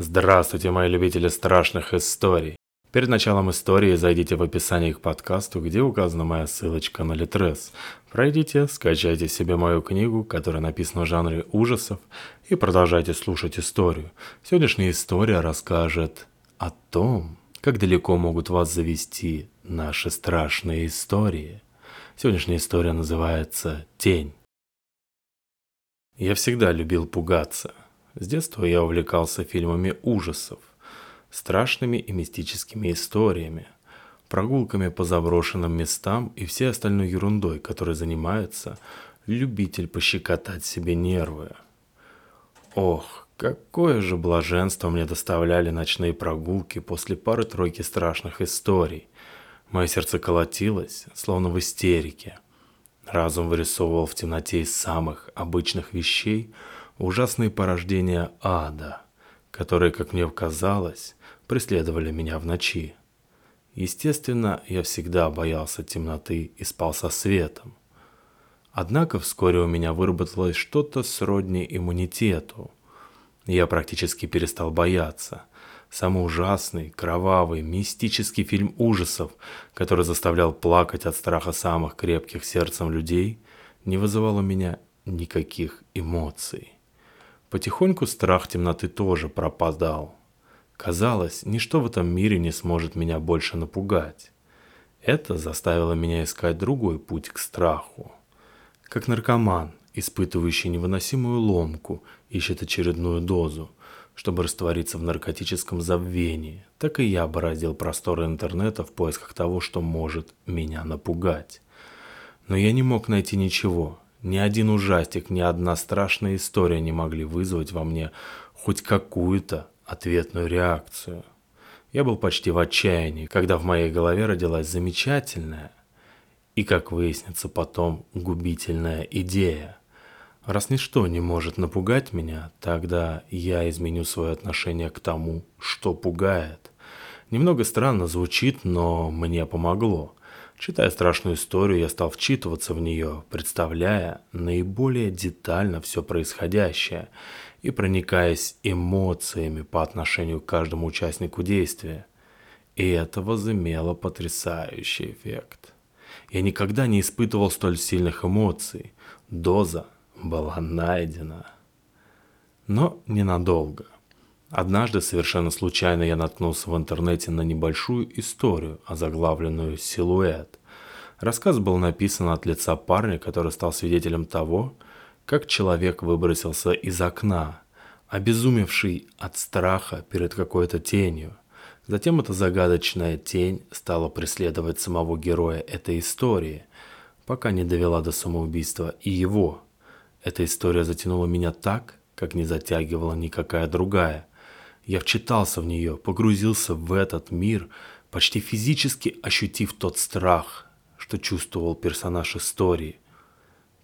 Здравствуйте, мои любители страшных историй. Перед началом истории зайдите в описание к подкасту, где указана моя ссылочка на Литрес. Пройдите, скачайте себе мою книгу, которая написана в жанре ужасов, и продолжайте слушать историю. Сегодняшняя история расскажет о том, как далеко могут вас завести наши страшные истории. Сегодняшняя история называется «Тень». Я всегда любил пугаться. С детства я увлекался фильмами ужасов, страшными и мистическими историями, прогулками по заброшенным местам и всей остальной ерундой, которой занимается любитель пощекотать себе нервы. Ох, какое же блаженство мне доставляли ночные прогулки после пары-тройки страшных историй. Мое сердце колотилось, словно в истерике – Разум вырисовывал в темноте из самых обычных вещей ужасные порождения ада, которые, как мне казалось, преследовали меня в ночи. Естественно, я всегда боялся темноты и спал со светом. Однако вскоре у меня выработалось что-то сродни иммунитету. Я практически перестал бояться – самый ужасный, кровавый, мистический фильм ужасов, который заставлял плакать от страха самых крепких сердцем людей, не вызывал у меня никаких эмоций. Потихоньку страх темноты тоже пропадал. Казалось, ничто в этом мире не сможет меня больше напугать. Это заставило меня искать другой путь к страху. Как наркоман, испытывающий невыносимую ломку, ищет очередную дозу – чтобы раствориться в наркотическом забвении, так и я бороздил просторы интернета в поисках того, что может меня напугать. Но я не мог найти ничего. Ни один ужастик, ни одна страшная история не могли вызвать во мне хоть какую-то ответную реакцию. Я был почти в отчаянии, когда в моей голове родилась замечательная и, как выяснится потом, губительная идея. Раз ничто не может напугать меня, тогда я изменю свое отношение к тому, что пугает. Немного странно звучит, но мне помогло. Читая страшную историю, я стал вчитываться в нее, представляя наиболее детально все происходящее и проникаясь эмоциями по отношению к каждому участнику действия. И это возымело потрясающий эффект. Я никогда не испытывал столь сильных эмоций. Доза была найдена. Но ненадолго. Однажды совершенно случайно я наткнулся в интернете на небольшую историю, озаглавленную «Силуэт». Рассказ был написан от лица парня, который стал свидетелем того, как человек выбросился из окна, обезумевший от страха перед какой-то тенью. Затем эта загадочная тень стала преследовать самого героя этой истории, пока не довела до самоубийства и его – эта история затянула меня так, как не затягивала никакая другая. Я вчитался в нее, погрузился в этот мир, почти физически ощутив тот страх, что чувствовал персонаж истории.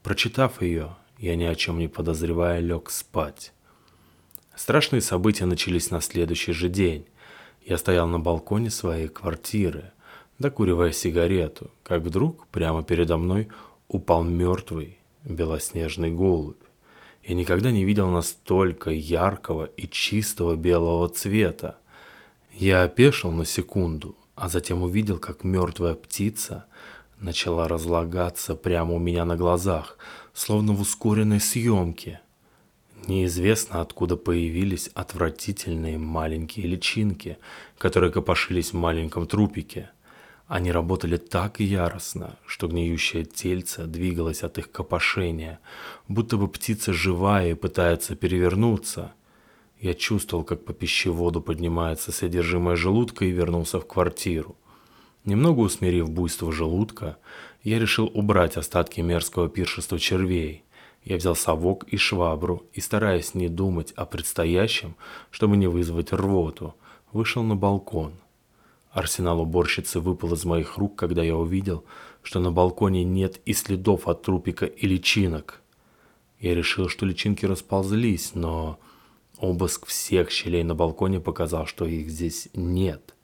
Прочитав ее, я ни о чем не подозревая лег спать. Страшные события начались на следующий же день. Я стоял на балконе своей квартиры, докуривая сигарету, как вдруг прямо передо мной упал мертвый белоснежный голубь. Я никогда не видел настолько яркого и чистого белого цвета. Я опешил на секунду, а затем увидел, как мертвая птица начала разлагаться прямо у меня на глазах, словно в ускоренной съемке. Неизвестно, откуда появились отвратительные маленькие личинки, которые копошились в маленьком трупике – они работали так яростно, что гниющее тельце двигалось от их копошения, будто бы птица живая и пытается перевернуться. Я чувствовал, как по пищеводу поднимается содержимое желудка и вернулся в квартиру. Немного усмирив буйство желудка, я решил убрать остатки мерзкого пиршества червей. Я взял совок и швабру и, стараясь не думать о предстоящем, чтобы не вызвать рвоту, вышел на балкон. Арсенал уборщицы выпал из моих рук, когда я увидел, что на балконе нет и следов от трупика и личинок. Я решил, что личинки расползлись, но обыск всех щелей на балконе показал, что их здесь нет.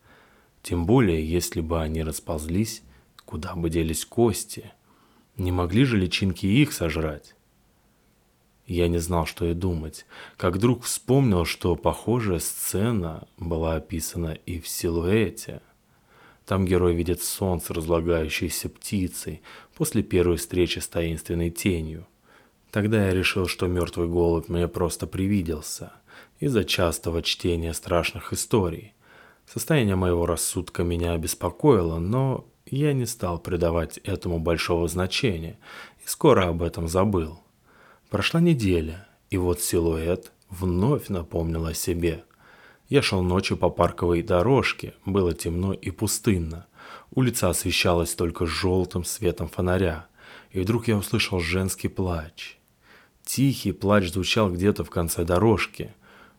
Тем более, если бы они расползлись, куда бы делись кости? Не могли же личинки их сожрать? Я не знал, что и думать, как вдруг вспомнил, что похожая сцена была описана и в силуэте. Там герой видит солнце, разлагающееся птицей, после первой встречи с таинственной тенью. Тогда я решил, что мертвый голубь мне просто привиделся из-за частого чтения страшных историй. Состояние моего рассудка меня обеспокоило, но я не стал придавать этому большого значения и скоро об этом забыл. Прошла неделя, и вот силуэт вновь напомнил о себе. Я шел ночью по парковой дорожке, было темно и пустынно. Улица освещалась только желтым светом фонаря, и вдруг я услышал женский плач. Тихий плач звучал где-то в конце дорожки.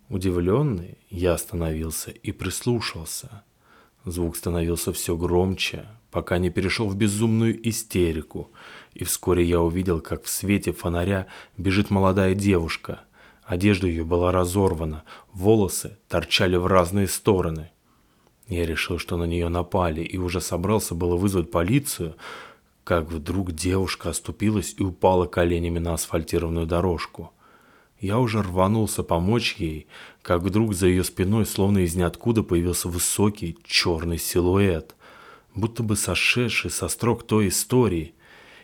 Удивленный, я остановился и прислушался. Звук становился все громче, пока не перешел в безумную истерику, и вскоре я увидел, как в свете фонаря бежит молодая девушка. Одежда ее была разорвана, волосы торчали в разные стороны. Я решил, что на нее напали, и уже собрался было вызвать полицию, как вдруг девушка оступилась и упала коленями на асфальтированную дорожку. Я уже рванулся помочь ей, как вдруг за ее спиной, словно из ниоткуда, появился высокий черный силуэт, будто бы сошедший со строк той истории –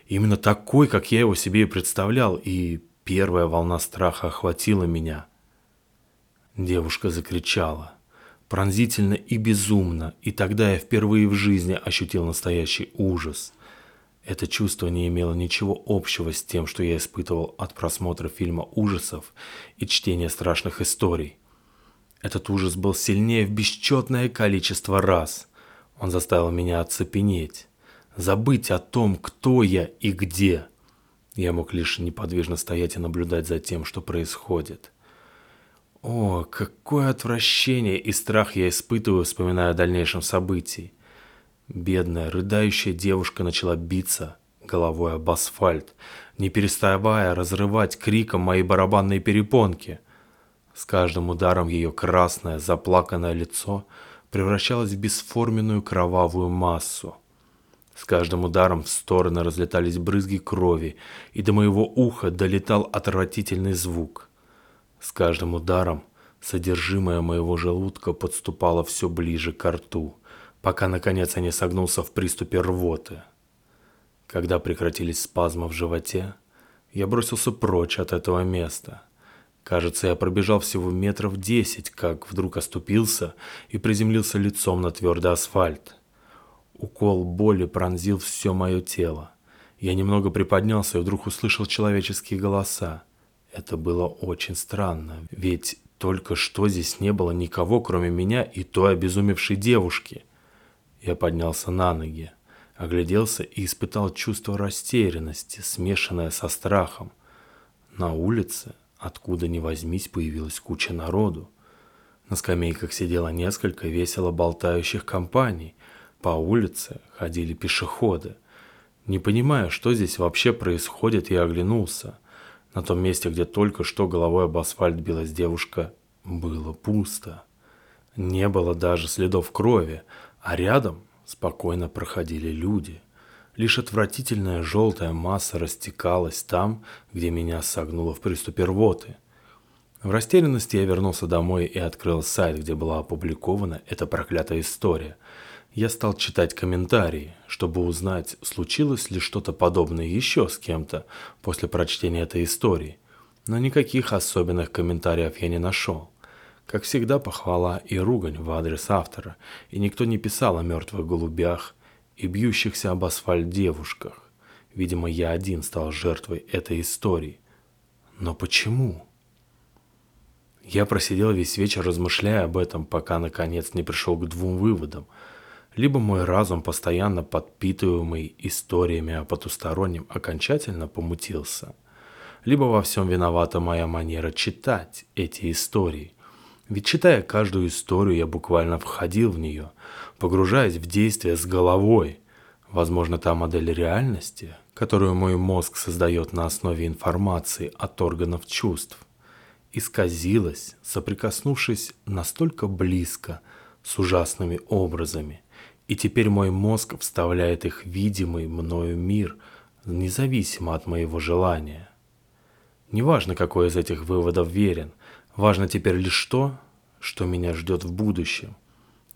Именно такой, как я его себе и представлял, и первая волна страха охватила меня. Девушка закричала. Пронзительно и безумно, и тогда я впервые в жизни ощутил настоящий ужас. Это чувство не имело ничего общего с тем, что я испытывал от просмотра фильма ужасов и чтения страшных историй. Этот ужас был сильнее в бесчетное количество раз. Он заставил меня оцепенеть забыть о том, кто я и где. Я мог лишь неподвижно стоять и наблюдать за тем, что происходит. О, какое отвращение и страх я испытываю, вспоминая о дальнейшем событии. Бедная, рыдающая девушка начала биться головой об асфальт, не переставая разрывать криком мои барабанные перепонки. С каждым ударом ее красное, заплаканное лицо превращалось в бесформенную кровавую массу. С каждым ударом в стороны разлетались брызги крови, и до моего уха долетал отвратительный звук. С каждым ударом содержимое моего желудка подступало все ближе к рту, пока наконец я не согнулся в приступе рвоты. Когда прекратились спазмы в животе, я бросился прочь от этого места. Кажется, я пробежал всего метров десять, как вдруг оступился и приземлился лицом на твердый асфальт. Укол боли пронзил все мое тело. Я немного приподнялся и вдруг услышал человеческие голоса. Это было очень странно, ведь только что здесь не было никого, кроме меня и той обезумевшей девушки. Я поднялся на ноги, огляделся и испытал чувство растерянности, смешанное со страхом. На улице, откуда ни возьмись, появилась куча народу. На скамейках сидело несколько весело болтающих компаний – по улице ходили пешеходы. Не понимая, что здесь вообще происходит, я оглянулся. На том месте, где только что головой об асфальт билась девушка, было пусто. Не было даже следов крови, а рядом спокойно проходили люди. Лишь отвратительная желтая масса растекалась там, где меня согнуло в приступе рвоты. В растерянности я вернулся домой и открыл сайт, где была опубликована эта проклятая история – я стал читать комментарии, чтобы узнать, случилось ли что-то подобное еще с кем-то после прочтения этой истории. Но никаких особенных комментариев я не нашел. Как всегда, похвала и ругань в адрес автора, и никто не писал о мертвых голубях и бьющихся об асфальт девушках. Видимо, я один стал жертвой этой истории. Но почему? Я просидел весь вечер, размышляя об этом, пока наконец не пришел к двум выводам – либо мой разум, постоянно подпитываемый историями о потустороннем, окончательно помутился, либо во всем виновата моя манера читать эти истории. Ведь читая каждую историю, я буквально входил в нее, погружаясь в действие с головой. Возможно, та модель реальности, которую мой мозг создает на основе информации от органов чувств, исказилась, соприкоснувшись настолько близко с ужасными образами – и теперь мой мозг вставляет их в видимый мною мир, независимо от моего желания. Неважно, какой из этих выводов верен, важно теперь лишь то, что меня ждет в будущем.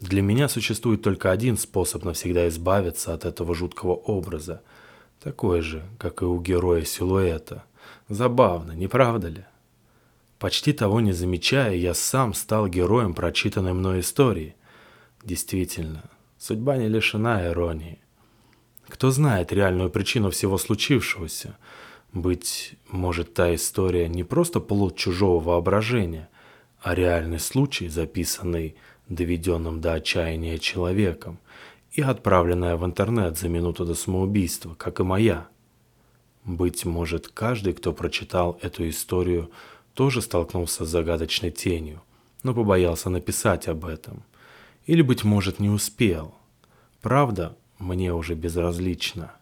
Для меня существует только один способ навсегда избавиться от этого жуткого образа, такой же, как и у героя силуэта. Забавно, не правда ли? Почти того не замечая, я сам стал героем прочитанной мной истории. Действительно, судьба не лишена иронии. Кто знает реальную причину всего случившегося – быть может, та история не просто плод чужого воображения, а реальный случай, записанный доведенным до отчаяния человеком и отправленная в интернет за минуту до самоубийства, как и моя. Быть может, каждый, кто прочитал эту историю, тоже столкнулся с загадочной тенью, но побоялся написать об этом. Или, быть может, не успел. Правда, мне уже безразлично.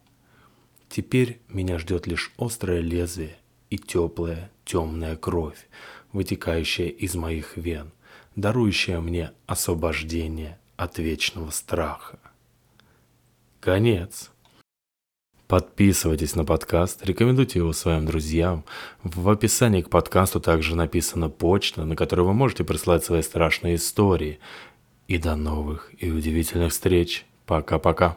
Теперь меня ждет лишь острое лезвие и теплая темная кровь, вытекающая из моих вен, дарующая мне освобождение от вечного страха. Конец. Подписывайтесь на подкаст, рекомендуйте его своим друзьям. В описании к подкасту также написана почта, на которой вы можете прислать свои страшные истории. И до новых и удивительных встреч. Пока-пока.